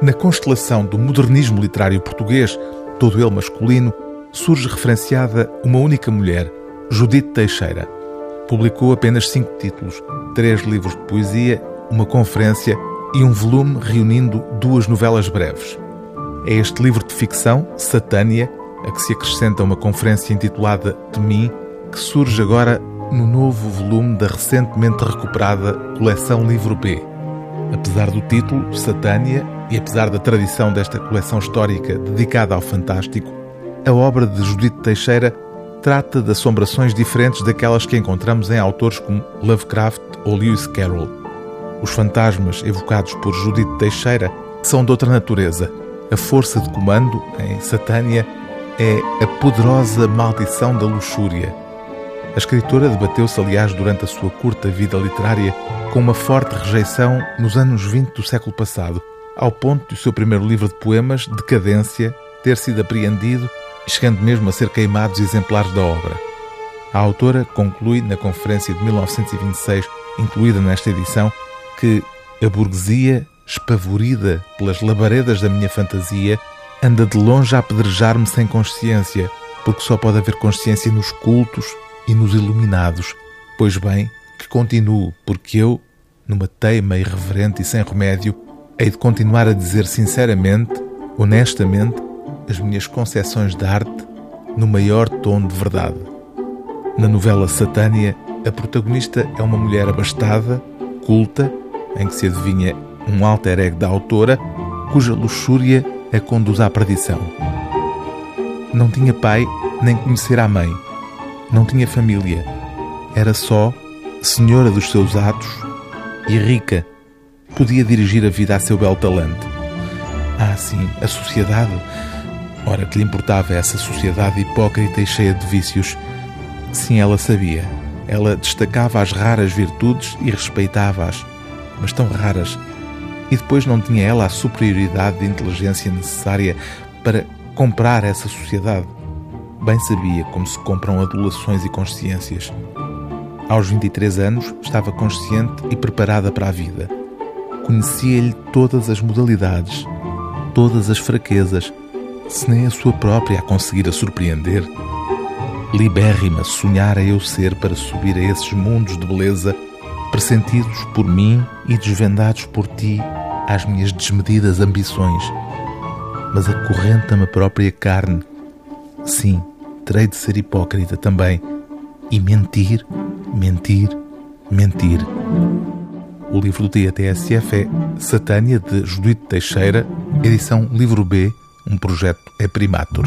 Na constelação do modernismo literário português, todo ele masculino, surge referenciada uma única mulher, Judite Teixeira. Publicou apenas cinco títulos, três livros de poesia, uma conferência e um volume reunindo duas novelas breves. É este livro de ficção, Satânia, a que se acrescenta uma conferência intitulada De Mim, que surge agora no novo volume da recentemente recuperada coleção Livro B. Apesar do título, Satânia, e apesar da tradição desta coleção histórica dedicada ao fantástico, a obra de Judite Teixeira trata de assombrações diferentes daquelas que encontramos em autores como Lovecraft ou Lewis Carroll. Os fantasmas evocados por Judite Teixeira são de outra natureza. A força de comando, em Satânia, é a poderosa maldição da luxúria. A escritora debateu-se, aliás, durante a sua curta vida literária, com uma forte rejeição nos anos 20 do século passado, ao ponto de o seu primeiro livro de poemas, Decadência, ter sido apreendido, chegando mesmo a ser queimados exemplares da obra. A autora conclui na conferência de 1926, incluída nesta edição, que a burguesia, espavorida pelas labaredas da minha fantasia, anda de longe a apedrejar-me sem consciência, porque só pode haver consciência nos cultos e nos iluminados. Pois bem, que continuo, porque eu, numa teima irreverente e sem remédio, hei de continuar a dizer sinceramente, honestamente, as minhas concepções de arte no maior tom de verdade. Na novela Satânia, a protagonista é uma mulher abastada, culta, em que se adivinha um alter ego da autora, cuja luxúria a conduz à perdição. Não tinha pai, nem conhecer a mãe. Não tinha família. Era só senhora dos seus atos e rica. Podia dirigir a vida a seu belo talento. Ah, sim, a sociedade. Ora, que lhe importava essa sociedade hipócrita e cheia de vícios? Sim, ela sabia. Ela destacava as raras virtudes e respeitava-as, mas tão raras e depois não tinha ela a superioridade de inteligência necessária para comprar essa sociedade. Bem sabia como se compram adulações e consciências. Aos 23 anos, estava consciente e preparada para a vida. Conhecia-lhe todas as modalidades, todas as fraquezas, se nem a sua própria a conseguira surpreender. Libérrima sonhara eu ser para subir a esses mundos de beleza pressentidos por mim e desvendados por ti às minhas desmedidas ambições. Mas acorrenta-me a própria carne. Sim, terei de ser hipócrita também e mentir, mentir, mentir. O livro do dia TSF é Satânia, de Judite Teixeira, edição Livro B, um projeto é Primatur.